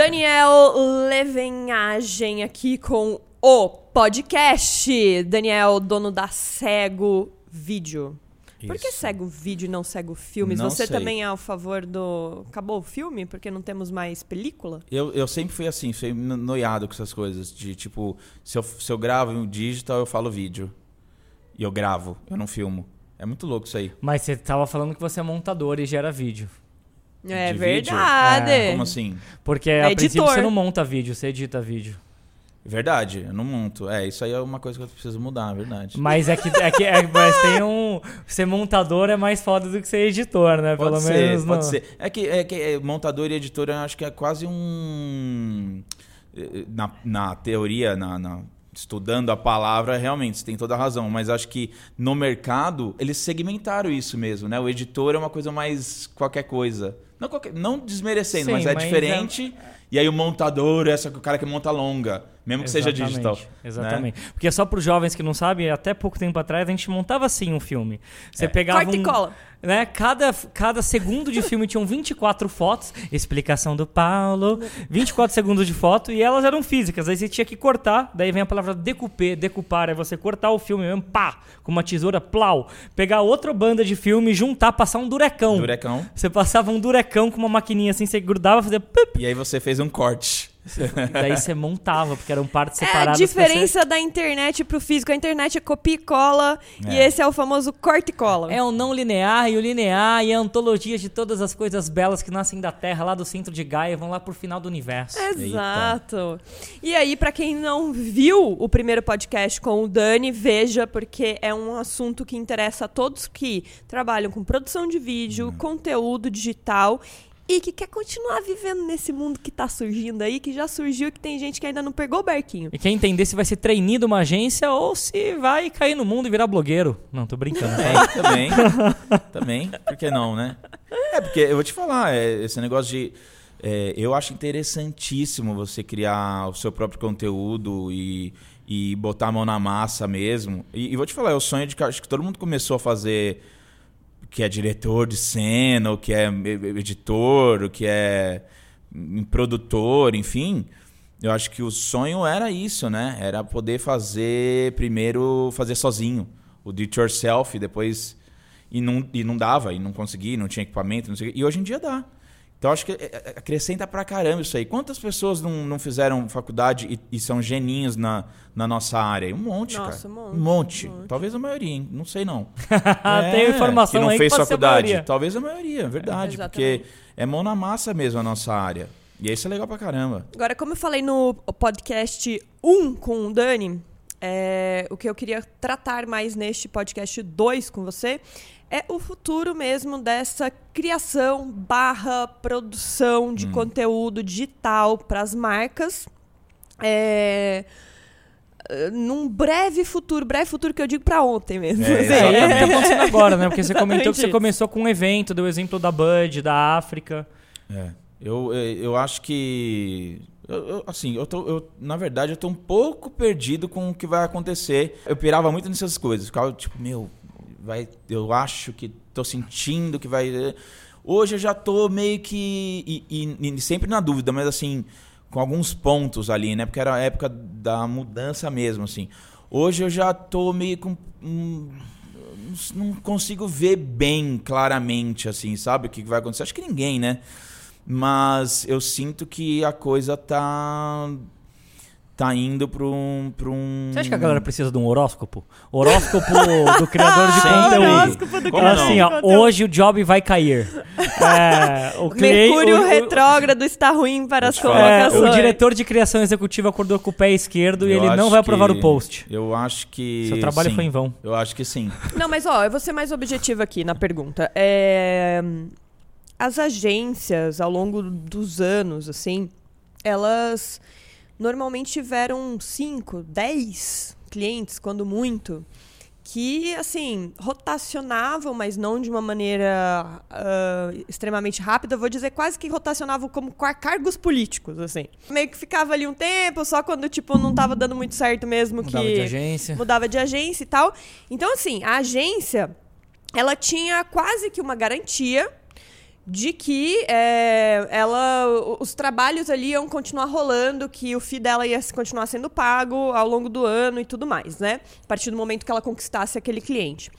Daniel Levenhagem aqui com o podcast. Daniel, dono da Cego Vídeo. Por que Isso. cego vídeo e não cego filmes? Não Você sei. também é a favor do. Acabou o filme? Porque não temos mais película? Eu, eu sempre fui assim, fui no- noiado com essas coisas. De tipo, se eu, se eu gravo em digital, eu falo vídeo. E eu gravo, eu não filmo. É muito louco isso aí. Mas você tava falando que você é montador e gera vídeo. É De vídeo? verdade. É, Como assim? Porque É a princípio editor. você não monta vídeo, você edita vídeo. Verdade, eu não monto. É, isso aí é uma coisa que eu preciso mudar, é verdade. Mas é que, é que é, mas tem um. Ser montador é mais foda do que ser editor, né? Pode Pelo ser, menos. pode no- ser. É que, é que é, montador e editor eu acho que é quase um. eh, Na, na teoria, na, na- estudando a palavra, realmente, você tem toda a razão. Mas acho que no mercado, eles segmentaram isso mesmo, né? O editor é uma coisa mais qualquer coisa. Não, qualquer- não desmerecendo, Sim, mas é mas diferente. E aí o montador é essa, o cara que monta longa, mesmo que seja Exatamente, digital. né? Exatamente. Porque só para os jovens que não sabem, até pouco tempo atrás a gente montava assim um filme. Você É. pegava Corta e um, cola. né? Cada, cada segundo de filme tinham 24 fotos, explicação do Paulo, 24 segundos de foto e elas eram físicas. Aí você tinha que cortar, daí vem a palavra decouper, decupar, é você cortar o filme mesmo, pá, com uma tesoura, plau, pegar outra banda de filme, juntar, passar um durecão. Durecão. Você passava um durecão com uma maquininha assim, você grudava, fazia pup, E aí você fez um corte. E daí você montava, porque eram partes É a separadas. diferença da internet pro físico. A internet é copia e cola e É. esse é o famoso corte e cola. É o não linear e o linear e a antologia de todas as coisas belas que nascem da Terra, lá do centro de Gaia, e vão lá pro final do universo. Exato. E aí, pra quem não viu o primeiro podcast com o Dani, veja, porque é um assunto que interessa a todos que trabalham com produção de vídeo, conteúdo digital e que quer continuar vivendo nesse mundo que tá surgindo aí, que já surgiu e que tem gente que ainda não pegou o barquinho. E quem entender se vai ser trainee de uma agência ou se vai cair no mundo e virar blogueiro. Não, tô brincando. tá? É, também. também. Por que não, né? É, porque eu vou te falar, é, esse negócio de. é, eu acho interessantíssimo você criar o seu próprio conteúdo e, e botar a mão na massa mesmo. E, e vou te falar, é o sonho de que acho que todo mundo começou a fazer. Que é diretor de cena, ou que é editor, ou que é hum, produtor, enfim. Eu acho que o sonho era isso, né? Era poder fazer primeiro fazer sozinho, o do it yourself, depois e não, e não dava, e não conseguia, não tinha equipamento, não sei. E hoje em dia dá. Então acho que é, é, acrescenta pra caramba isso aí. Quantas pessoas não, não fizeram faculdade e, e são geninhos na, na nossa área? Um monte, Nossa, cara. um monte, um monte. um monte. Talvez a maioria, hein? Não sei não. Tem informação que não aí fez que a faculdade. maioria. Talvez a maioria, é verdade. exatamente. porque é mão na massa mesmo a nossa área. E isso é legal pra caramba. Agora, como eu falei no podcast 1 com o Dani, é, o que eu queria tratar mais neste podcast 2 com você é o futuro mesmo dessa criação barra produção de conteúdo digital para as marcas. É, num breve futuro, breve futuro que eu digo para ontem mesmo. É, assim. É, exatamente. tá acontecendo agora, né? Porque você comentou que você começou com um evento, deu o exemplo da Bud, da África. É. Eu, eu acho que. eu- eu- assim, eu tô. Eu, na verdade, eu tô um pouco perdido com o que vai acontecer. Eu pirava muito nessas coisas. Ficava tipo, meu, vai. Eu acho que. tô sentindo que vai. Hoje eu já tô meio que. E, e- e sempre na dúvida, mas assim. Com alguns pontos ali, né? Porque era a época da mudança mesmo, assim. Hoje eu já tô meio com. hum, não consigo ver bem claramente, assim, sabe? O que vai acontecer. Acho que ninguém, né? Mas eu sinto que a coisa tá. Tá indo pra um. Pra um... Você acha que a galera precisa de um horóscopo? Horóscopo do criador de conteúdo. Horóscopo do criador assim, de ó, conteúdo. hoje o job vai cair. É, o Mercúrio o- o- retrógrado está ruim para as falar. É, colocações. o diretor de criação executiva acordou com o pé esquerdo e Eu ele não vai aprovar que- o post. Eu acho que. Seu trabalho sim. foi em vão. Eu acho que sim. Não, mas ó, eu vou ser mais objetiva aqui na pergunta. É, As agências, ao longo dos anos, assim, elas normalmente tiveram 5, 10 clientes, quando muito, que, assim, rotacionavam, mas não de uma maneira ah, extremamente rápida. Vou dizer quase que rotacionavam como car- cargos políticos, assim. Meio que ficava ali um tempo, só quando, tipo, não tava dando muito certo mesmo Mudava que de agência. mudava de agência e tal. Então, assim, a agência, ela tinha quase que uma garantia de que é, ela, os trabalhos ali iam continuar rolando, que o FII dela ia continuar sendo pago ao longo do ano e tudo mais, né? A partir do momento que ela conquistasse aquele cliente.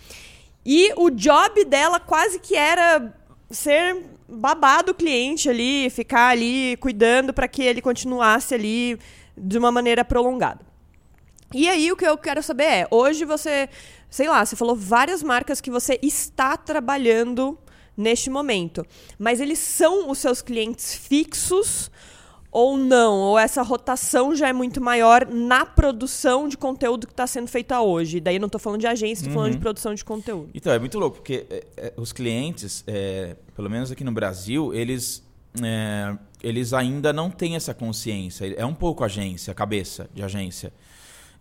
E o job dela quase que era ser babado o cliente ali, ficar ali cuidando para que ele continuasse ali de uma maneira prolongada. E aí o que eu quero saber é, hoje você, sei lá, você falou várias marcas que você está trabalhando neste momento. Mas eles são os seus clientes fixos ou não? Ou essa rotação já é muito maior na produção de conteúdo que está sendo feita hoje? Daí não estou falando de agência, estou uhum. falando de uhum. produção de conteúdo. Então, é muito louco, porque é, é, os clientes, é, pelo menos aqui no Brasil, eles, é, eles ainda não têm essa consciência. É um pouco agência, cabeça de agência.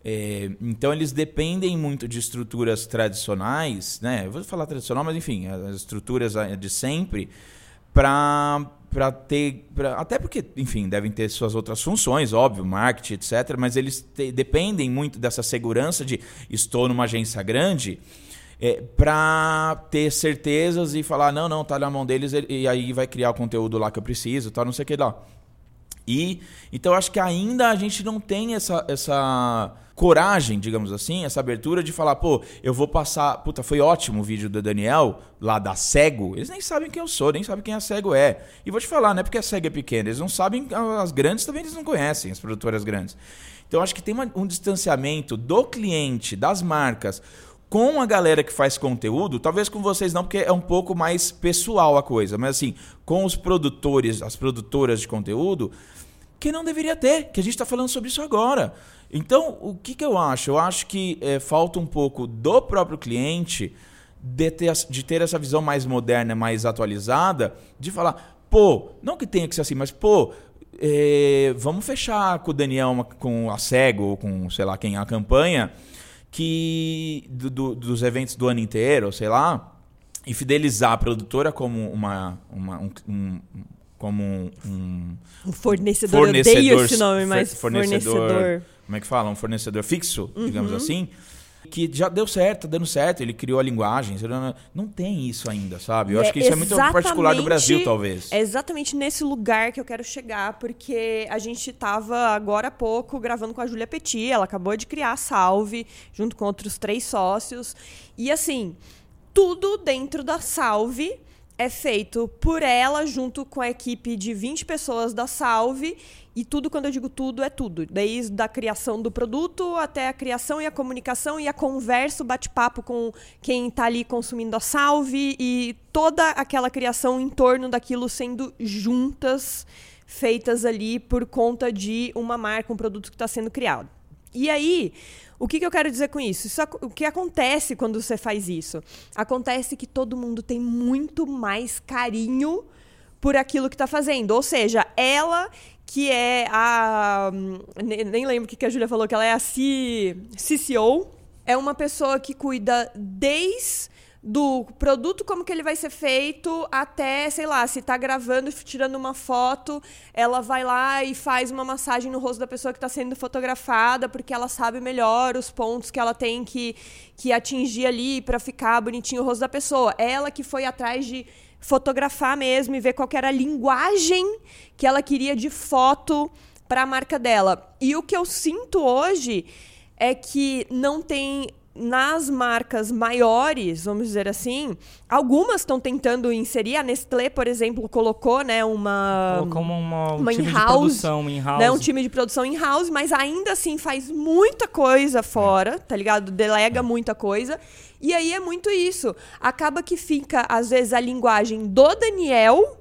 É, então eles dependem muito de estruturas tradicionais, né? Eu vou falar tradicional, mas enfim, as estruturas de sempre para para ter pra, até porque enfim devem ter suas outras funções óbvio marketing etc mas eles te, dependem muito dessa segurança de estou numa agência grande é, para ter certezas e falar não não tá na mão deles e aí vai criar o conteúdo lá que eu preciso tal não sei o que lá e então acho que ainda a gente não tem essa essa coragem, digamos assim, essa abertura de falar, pô, eu vou passar. Puta, foi ótimo o vídeo do Daniel, lá da Cego. Eles nem sabem quem eu sou, nem sabem quem a Cego é. E vou te falar, não é porque a Cego é pequena, eles não sabem, as grandes também eles não conhecem, as produtoras grandes. Então acho que tem uma, um distanciamento do cliente, das marcas, com a galera que faz conteúdo, talvez com vocês não, porque é um pouco mais pessoal a coisa, mas assim, com os produtores, as produtoras de conteúdo, que não deveria ter, que a gente está falando sobre isso agora. Então, o que, que eu acho? Eu acho que é, falta um pouco do próprio cliente de ter, de ter essa visão mais moderna, mais atualizada, de falar, pô, não que tenha que ser assim, mas pô, é, vamos fechar com o Daniel, com a Cego, com, sei lá, quem a campanha, que do, do, dos eventos do ano inteiro, sei lá, e fidelizar a produtora como uma, uma um, um como um, um, fornecedor, fornecedor, eu odeio esse nome, mas fornecedor, fornecedor como é que fala? Um fornecedor fixo, uhum. digamos assim. Que já deu certo, tá dando certo, ele criou a linguagem. Não tem isso ainda, sabe? Eu é acho que isso é muito particular do Brasil, talvez. É exatamente nesse lugar que eu quero chegar, porque a gente estava agora há pouco gravando com a Júlia Petit, ela acabou de criar a Salve, junto com outros três sócios. E assim, tudo dentro da Salve é feito por ela, junto com a equipe de 20 pessoas da Salve. E tudo, quando eu digo tudo, é tudo. Desde a criação do produto até a criação e a comunicação e a conversa, o bate-papo com quem está ali consumindo a Salve e toda aquela criação em torno daquilo sendo juntas, feitas ali por conta de uma marca, um produto que está sendo criado. E aí, o que, que eu quero dizer com isso? isso? O que acontece quando você faz isso? Acontece que todo mundo tem muito mais carinho por aquilo que está fazendo. Ou seja, ela que é a. Nem lembro o que a Júlia falou, que ela é a C, CCO. É uma pessoa que cuida desde do produto, como que ele vai ser feito, até, sei lá, se está gravando tirando uma foto, ela vai lá e faz uma massagem no rosto da pessoa que está sendo fotografada, porque ela sabe melhor os pontos que ela tem que, que atingir ali para ficar bonitinho o rosto da pessoa. Ela que foi atrás de fotografar mesmo e ver qual era a linguagem que ela queria de foto para a marca dela. E o que eu sinto hoje é que não tem nas marcas maiores, vamos dizer assim, algumas estão tentando inserir. A Nestlé, por exemplo, colocou, né, uma como uma, um uma time de produção in house, né, um time de produção in house, mas ainda assim faz muita coisa fora, tá ligado? Delega muita coisa. E aí é muito isso. Acaba que fica às vezes a linguagem do Daniel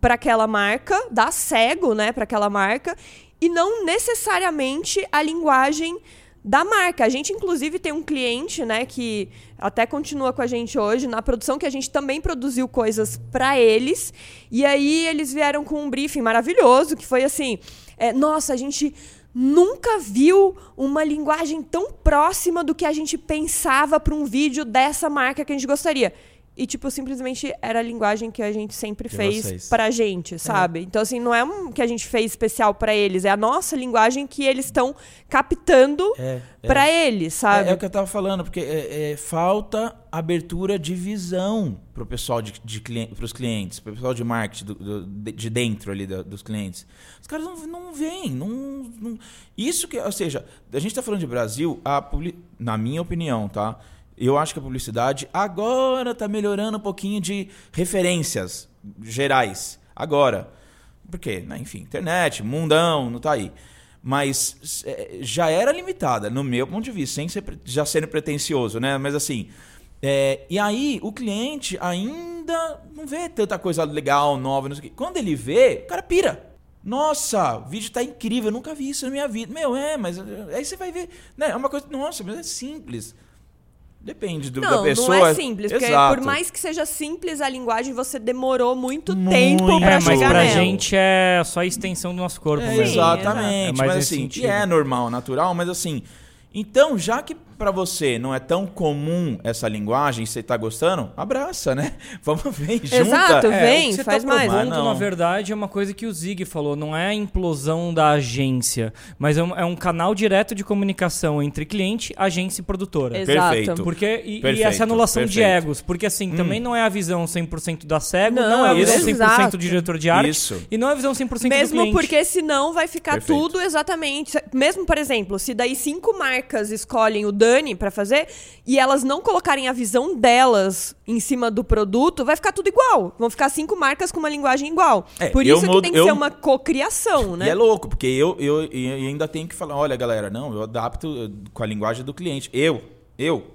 para aquela marca, da cego, né, para aquela marca, e não necessariamente a linguagem da marca. A gente, inclusive, tem um cliente, né, que até continua com a gente hoje na produção, que a gente também produziu coisas para eles. E aí eles vieram com um briefing maravilhoso, que foi assim: é, nossa, a gente nunca viu uma linguagem tão próxima do que a gente pensava para um vídeo dessa marca que a gente gostaria. E, tipo, simplesmente era a linguagem que a gente sempre fez vocês. pra gente, sabe? Então, assim, não é um que a gente fez especial pra eles, é a nossa linguagem que eles estão captando É, é. pra eles, sabe? É, é o que eu tava falando, porque é, é, falta abertura de visão pro pessoal de, de cliente, pros clientes, pro pessoal de marketing do- do- de de dentro ali da- dos clientes. Os caras não, não veem, não, não- Isso que, ou seja, a gente tá falando de Brasil, a publi- na minha opinião, tá? Eu acho que a publicidade agora tá melhorando um pouquinho de referências gerais. Agora. Porque, né, enfim, internet, mundão, não tá aí. Mas é, já era limitada, no meu ponto de vista, sem ser, já sendo pretencioso, né? Mas assim. é, e aí, o cliente ainda não vê tanta coisa legal, nova, não sei o quê. Quando ele vê, o cara pira. Nossa, o vídeo tá incrível, eu nunca vi isso na minha vida. Meu, é, mas eh, aí você vai ver. Né, é uma coisa. Nossa, mas é simples. Depende do, da Não, pessoa. não é simples, porque Exato. por mais que seja simples a linguagem, você demorou muito, Muito. tempo pra É, mas chegar pra nela. gente é só a extensão do nosso corpo É, mesmo. exatamente. É mais mas assim, sentido. e é normal, natural, mas assim. Então, já que pra você não é tão comum essa linguagem e você tá gostando, abraça, né? Vamos ver, junta. Exato, É, vem, que você faz tá mais. propondo, não. na verdade, é uma coisa que o Zig falou, não é a implosão da agência, mas é um, é um canal direto de comunicação entre cliente, agência e produtora. Exato. Perfeito. Porque, e, e Perfeito, essa anulação de perfeito. egos. Porque assim, também não é a visão 100% da cego, não, Não, é a visão isso. 100% exato. do diretor de arte. Isso. E não é a visão 100% do Mesmo cliente. porque senão vai ficar Perfeito. tudo exatamente. Mesmo, por exemplo, se daí cinco marcas escolhem o Dani pra fazer e elas não colocarem a visão delas em cima do produto, vai ficar tudo igual. Vão ficar cinco marcas com uma linguagem igual. É, por isso que mudo- tem que eu- ser uma cocriação, né? E é louco, porque eu, eu, eu ainda tenho que falar, olha, galera, não, eu adapto eh, com a linguagem do cliente. Eu, eu.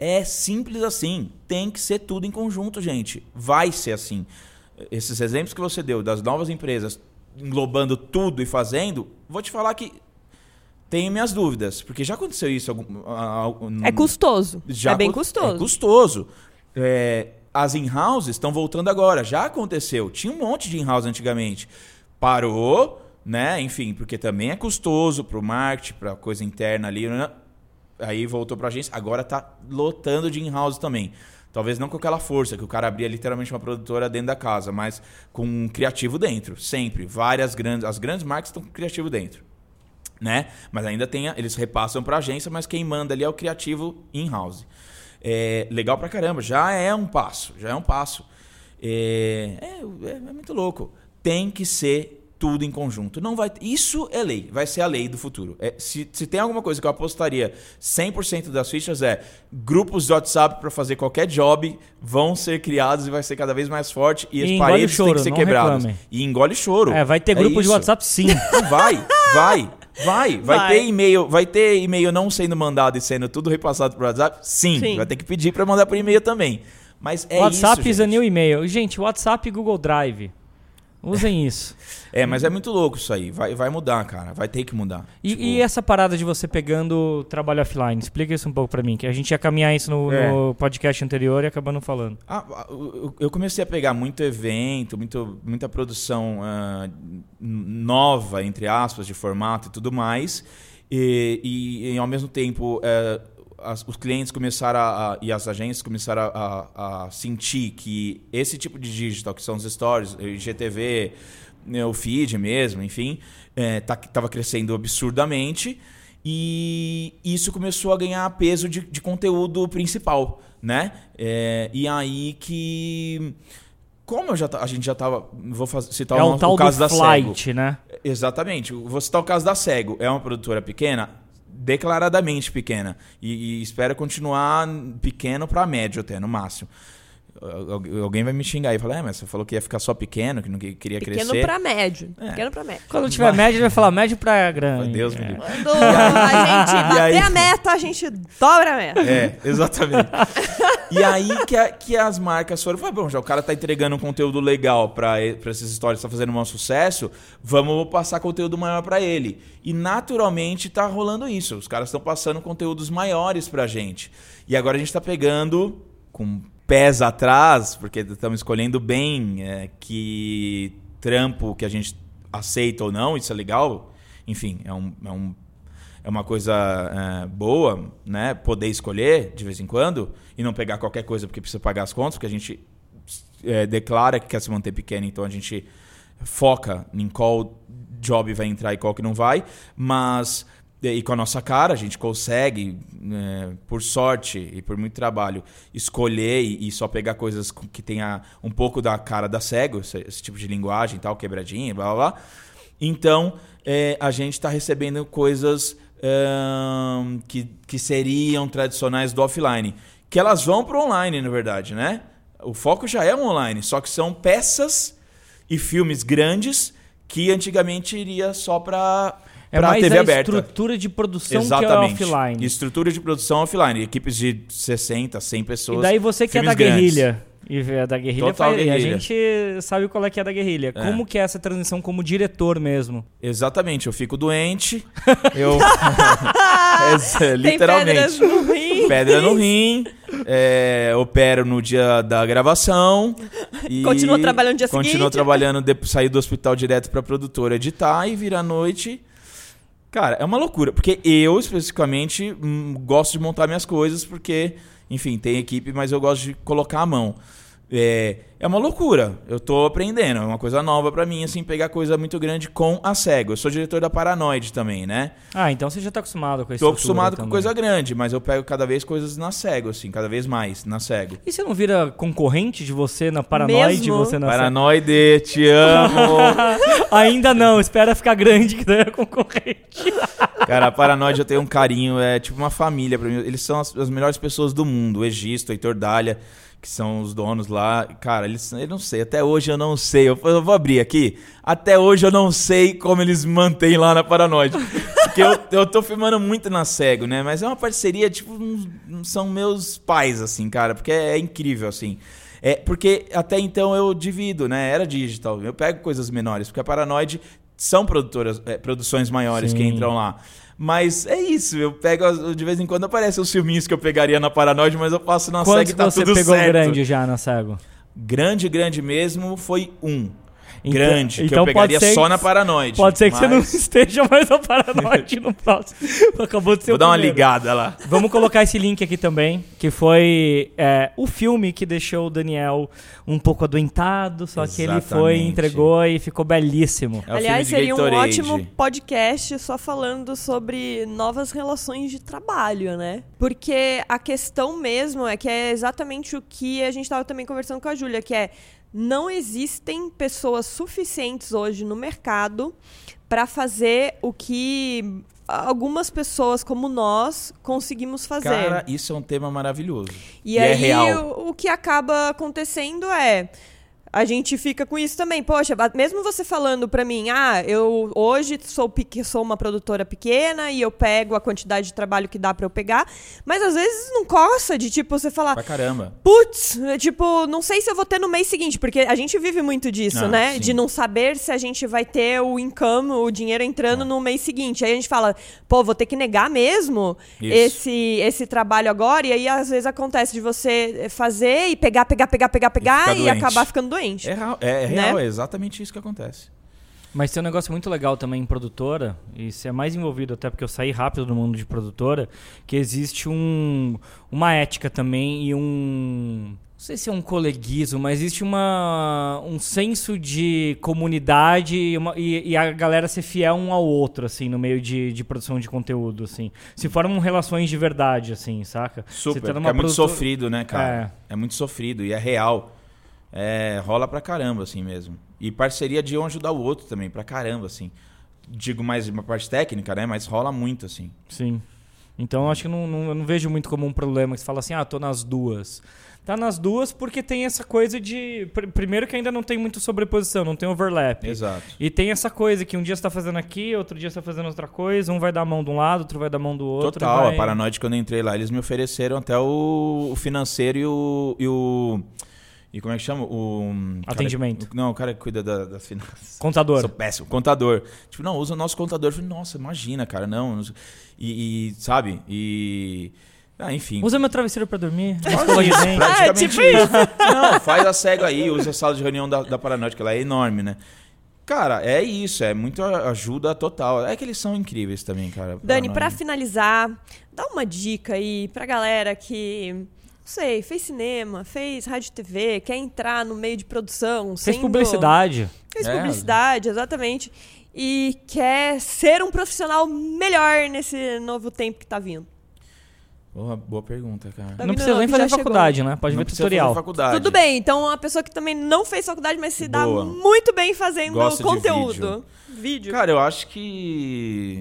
É simples assim. Tem que ser tudo em conjunto, gente. Vai ser assim. Esses exemplos que você deu das novas empresas englobando tudo e fazendo, vou te falar que tenho minhas dúvidas, porque já aconteceu isso algum, a- a- É custoso. já é bem acon- custoso. É custoso. É, as in-houses estão voltando agora. Já aconteceu. Tinha um monte de in-house antigamente. Parou, né? Enfim, porque também é custoso pro marketing, pra coisa interna ali. Né? Aí voltou pra agência. Agora tá lotando de in-house também. Talvez não com aquela força, que o cara abria literalmente uma produtora dentro da casa, mas com um criativo dentro. Sempre. Várias grandes. As grandes marcas estão com criativo dentro né? Mas ainda tem, a- eles repassam para a agência, mas quem manda ali é o criativo in-house. É, legal pra caramba, já é um passo, já é um passo. É, é, é- é muito louco. Tem que ser tudo em conjunto. Não vai, isso é lei, vai ser a lei do futuro. É, se, se tem alguma coisa que eu apostaria 100% das fichas é grupos de WhatsApp para fazer qualquer job vão ser criados e vai ser cada vez mais forte e, E as paredes choro, têm que ser não quebradas. reclame. E engole choro. É, vai ter grupo de isso. WhatsApp sim. Vai, vai, vai. Vai Vai. ter e-mail, vai ter e-mail não sendo mandado e sendo tudo repassado pro WhatsApp? Sim. Sim. Vai ter que pedir para mandar por e-mail também. Mas é WhatsApp isso, is a new e-mail. Gente, WhatsApp e Google Drive. Usem isso. É, mas é muito louco isso aí. Vai, vai mudar, cara. Vai ter que mudar. E, Tipo, e essa parada de você pegando trabalho offline? Explica isso um pouco pra mim, que a gente ia caminhar isso no, É. no podcast anterior e acabando falando. ah, ah, eu- comecei a pegar muito evento, muito, muita produção ah, nova, entre aspas, de formato e tudo mais. E, e, e, ao mesmo tempo, eh, as- os clientes começaram a, a- e as agências começaram a, a- a sentir que esse tipo de digital, que são os stories, o IGTV, né, o feed mesmo, enfim, estava crescendo absurdamente. E isso começou a ganhar peso de, de conteúdo principal, né? É, e aí que. Como eu já, a gente já tava. Vou citar é o, o tal o caso do da Cego. flight, né? Exatamente. Vou citar o caso da Cego. É uma produtora pequena? Declaradamente pequena. E, e espero continuar pequeno para médio até, no máximo. Al- Alguém vai me xingar e falar, é, mas você falou que ia ficar só pequeno, que não que- queria Pequeno crescer. pra médio. É. Pequeno pra médio. Quando tiver médio, ele vai falar médio pra grande. Meu Deus É. Quando a gente bater aí? a meta, a gente dobra a meta. É, exatamente. e aí que, a- que as marcas foram, "Pô, bom, já o cara tá entregando um conteúdo legal pra pra essas histórias, tá fazendo um sucesso, vamos passar conteúdo maior pra ele. E naturalmente tá rolando isso. Os caras estão passando conteúdos maiores pra gente. E agora a gente tá pegando com pés atrás, porque estamos escolhendo bem é, que trampo que a gente aceita ou não, isso é legal. Enfim, é um, é um é uma coisa é, boa, né? Poder escolher de vez em quando e não pegar qualquer coisa porque precisa pagar as contas, porque a gente é, declara que quer se manter pequeno, então a gente foca em qual job vai entrar e qual que não vai, mas e com a nossa cara a gente consegue, né, por sorte e por muito trabalho, escolher e, só pegar coisas que tenha um pouco da cara da cego, esse, esse tipo de linguagem, tal, quebradinha, blá blá blá. Então é, a gente está recebendo coisas que, que seriam tradicionais do offline, que elas vão para o online, na verdade, né? O foco já é online, só que são peças e filmes grandes que antigamente iria só para é para mais TV a aberta. estrutura de produção Exatamente. que é offline. Estrutura de produção offline, equipes de 60, 100 pessoas. E daí você que é da grandes. guerrilha. E é da guerrilha, Total faz- guerrilha. a gente sabe qual é que é da guerrilha. Como que é essa transição como diretor mesmo? Exatamente, eu fico doente, eu É, Tem literalmente pedras no rim. pedra no rim, é, opero no dia da gravação e Continua trabalhando no dia Continua seguinte. trabalhando, de, sair do hospital direto pra produtora editar e virar à noite. Cara, é uma loucura, porque eu especificamente hum, gosto de montar minhas coisas porque, enfim, tem equipe, mas eu gosto de colocar a mão. É, é uma loucura. Eu tô aprendendo, é uma coisa nova pra mim, assim, pegar coisa muito grande com a cego. Eu sou diretor da Paranoide também, né? Ah, então você já tá acostumado com isso. Tô acostumado com coisa grande, mas eu pego cada vez coisas na cego, assim, cada vez mais na cego. E você não vira concorrente de você na Paranoide? Mesmo? Você na Paranoide, te amo. Ainda não, espera ficar grande que daí é concorrente. Cara, a Paranoide eu tenho um carinho, é tipo uma família pra mim. Eles são as, as melhores pessoas do mundo. O Egisto, o Heitor Dália, que são os donos lá. Cara, eles, eu não sei, até hoje eu não sei. Eu, eu vou abrir aqui. Até hoje eu não sei como eles mantêm lá na Paranoide. Porque eu, eu tô filmando muito na cego, né? Mas é uma parceria, tipo, uns- são meus pais, assim, cara, porque é, incrível, assim. É, porque até então eu divido, né? Era digital. Eu pego coisas menores, porque a Paranoide são produtoras, é, produções maiores que Sim. entram lá. Mas é isso, eu pego, de vez em quando aparecem os filminhos que eu pegaria na Paranoide, mas eu passo na Quantos SEG que e tá você tudo pegou certo. grande já na Cego? Grande, grande mesmo foi um. Então- grande, que então eu pode pegaria só que- na Paranoide. Pode ser que você não mas esteja mais na Paranoide no próximo. Acabou de ser Vou o dar uma ligada lá. Vamos colocar esse link aqui também, que foi é, o filme que deixou o Daniel um pouco adoentado, só que ele foi, Exatamente. entregou e ficou belíssimo. É Aliás, seria um Gatorade. ótimo podcast só falando sobre novas relações de trabalho, né? Porque a questão mesmo é que é exatamente o que a gente estava também conversando com a Júlia, que é não existem pessoas suficientes hoje no mercado para fazer o que algumas pessoas como nós conseguimos fazer. Cara, isso é um tema maravilhoso. E, é aí real. O, o que acaba acontecendo é a gente fica com isso também. Poxa, mesmo você falando pra mim, ah, eu hoje sou, sou uma produtora pequena e eu pego a quantidade de trabalho que dá pra eu pegar, mas às vezes não coça de tipo você falar, Pra caramba. Putz, é tipo, não sei se eu vou ter no mês seguinte, porque a gente vive muito disso, Ah, né? sim. De não saber se a gente vai ter o income, o dinheiro Ah. entrando no mês seguinte. Aí a gente fala, pô, vou ter que negar mesmo Isso. esse esse trabalho agora. E aí às vezes acontece de você fazer e pegar, pegar, pegar, pegar, pegar e, doente. acabar ficando doente. É, real- é, é Né? real, é exatamente isso que acontece. Mas tem um negócio muito legal também em produtora, e você é mais envolvido até porque eu saí rápido do mundo de produtora, que existe um, uma ética também e um. Não sei se é um coleguismo, mas existe uma, um senso de comunidade e, uma- e- e a galera ser fiel um ao outro, assim, no meio de, de produção de conteúdo, assim. Se formam relações de verdade, assim, saca? Super. Tá é muito sofrido, né, cara? É. muito sofrido e é real. É, rola pra caramba, assim mesmo. E parceria de um ajudar o outro também, pra caramba, assim. Digo mais uma parte técnica, né? Mas rola muito, assim. Sim. Então acho que não, não- eu não vejo muito como um problema que você fala assim, ah, tô nas duas. Tá nas duas porque tem essa coisa de. pr- Primeiro que ainda não tem muito sobreposição, não tem overlap. Exato. E tem essa coisa que um dia você tá fazendo aqui, outro dia você tá fazendo outra coisa, um vai dar a mão de um lado, outro vai dar a mão do outro. Total, vai... a Paranoide, quando eu entrei lá, eles me ofereceram até o, o financeiro e o, e o. E como é que chama? O. cara- Atendimento. não, o cara que cuida da- das finanças. Contador. Sou péssimo. Contador. Tipo, não, usa o nosso contador. Eu falei, nossa, imagina, cara, não. não. E, e, sabe? E. Ah, enfim. Usa meu travesseiro pra dormir. Faz escova de isso, dente. praticamente tipo isso. Não, faz a cego aí, usa a sala de reunião da, da Paranoide, que ela é enorme, né? cara, é isso, é muito ajuda total. É que eles são incríveis também, cara. Dani, pra finalizar, dá uma dica aí pra galera que, não sei, fez cinema, fez rádio e TV, quer entrar no meio de produção, Fez sendo- publicidade. Fez É. publicidade, exatamente. E quer ser um profissional melhor nesse novo tempo que tá vindo. Boa, boa pergunta, cara. Tá não precisa nem fazer já chegou. faculdade, né? Pode Não ver tutorial. faculdade. Tudo bem, então uma pessoa que também não fez faculdade, mas se dá Boa. muito bem fazendo Gosta de conteúdo. Vídeo. Cara, eu acho que.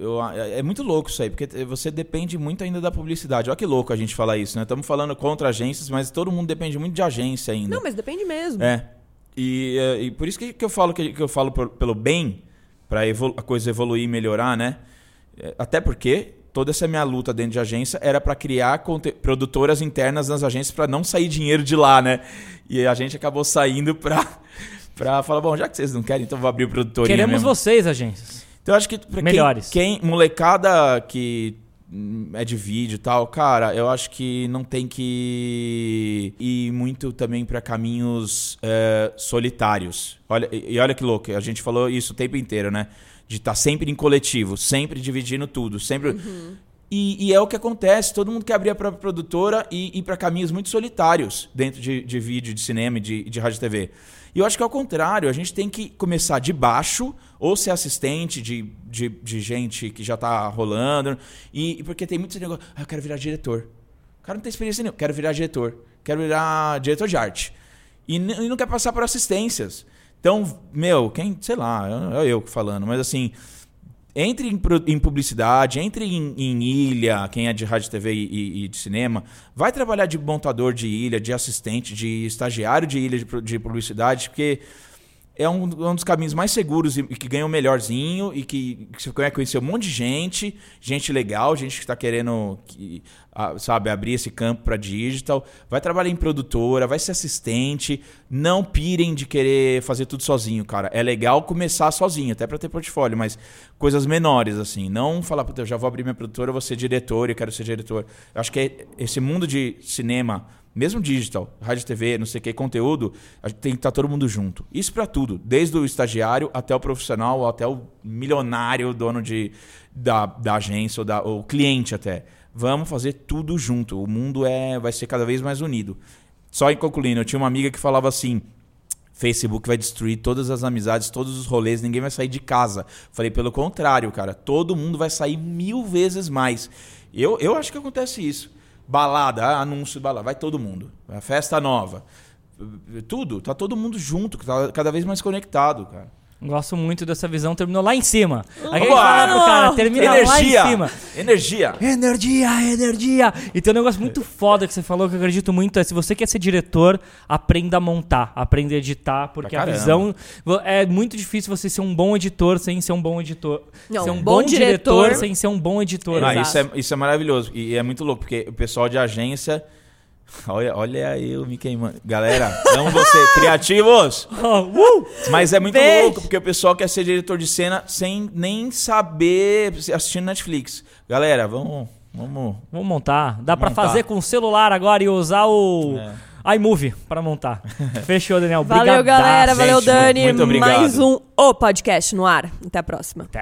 Eu- é muito louco isso aí, porque você depende muito ainda da publicidade. Olha que louco a gente falar isso, né? Estamos falando contra agências, mas todo mundo depende muito de agência ainda. Não, mas depende mesmo. É. E, é, e por isso que, que eu falo que, que eu falo por- pelo bem, pra evolu- a coisa evoluir e melhorar, né? É, Até porque toda essa minha luta dentro de agência era pra criar conte- produtoras internas nas agências pra não sair dinheiro de lá, né? E a gente acabou saindo pra, pra falar, bom, já que vocês não querem, então eu vou abrir o produtorinha Queremos mesmo. vocês, agências. Então eu acho que pra quem- Melhores. Quem, molecada que hum, é de vídeo e tal, cara, eu acho que não tem que ir muito também pra caminhos é, solitários. Olha, e, olha que louco, a gente falou isso o tempo inteiro, né? De estar sempre em coletivo, sempre dividindo tudo, sempre. E, e é o que acontece, todo mundo quer abrir a própria produtora e ir para caminhos muito solitários dentro de, de vídeo, de cinema e de, de rádio e TV. E eu acho que é o contrário, a gente tem que começar de baixo, ou ser assistente de, de, de gente que já tá rolando, e, porque tem muito esse negócio, ah, eu quero virar diretor. O cara não tem experiência nenhuma, quero virar diretor, quero virar diretor de arte. E, e não quer passar por assistências. Então, meu, quem, sei lá, é eu falando, mas assim, entre em, em publicidade, entre em, em ilha, quem é de rádio, TV e, e- e de cinema, vai trabalhar de montador de ilha, de assistente, de estagiário de ilha de, de publicidade, porque é um, um dos caminhos mais seguros e, e que ganha o melhorzinho e que, que você vai conhecer um monte de gente, gente legal, gente que está querendo, que, ah, sabe, abrir esse campo para digital. Vai trabalhar em produtora, vai ser assistente. Não pirem de querer fazer tudo sozinho, cara. É legal começar sozinho, até para ter portfólio, mas coisas menores, assim. Não falar, puta, eu já vou abrir minha produtora, eu vou ser diretor, eu quero ser diretor. Eu acho que é- esse mundo de cinema mesmo digital, rádio, TV, não sei o que, conteúdo, a gente tem que estar todo mundo junto. Isso para tudo, desde o estagiário até o profissional, até o milionário dono de, da, da agência ou da, ou cliente até. Vamos fazer tudo junto. O mundo é vai ser cada vez mais unido. Só em concluindo, eu tinha uma amiga que falava assim: Facebook vai destruir todas as amizades, todos os rolês, ninguém vai sair de casa. Falei, pelo contrário, cara, todo mundo vai sair mil vezes mais. Eu, eu acho que acontece isso. Balada, ah, anúncio balada, vai todo mundo. A festa nova. Tudo, tá todo mundo junto, tá cada vez mais conectado, cara. Gosto muito dessa visão, terminou lá em cima. Vambora! fala pro cara, termina lá energia! em cima. Energia! Energia, energia! E tem um negócio muito foda que você falou que eu acredito muito: é se você quer ser diretor, aprenda a montar, aprenda a editar, porque a visão. É muito difícil você ser um bom editor sem ser um bom editor. Não, ser um bom bom, diretor, diretor sem ser um bom editor. Exato. isso, é, isso é maravilhoso. E é muito louco, porque o pessoal de agência. Olha, olha eu me queimando. Galera, amo você. Criativos! Oh, uh! Mas é muito Beijo. louco, porque o pessoal quer ser diretor de cena sem nem saber assistindo Netflix. Galera, vamos. Vamos. Vamos montar. Dá pra Montar. fazer com o celular agora e usar o É. iMovie pra montar. Fechou, Daniel. Valeu, galera. Valeu, gente. Dani. muito obrigado. Mais um O Podcast no ar. Até a próxima. Tá.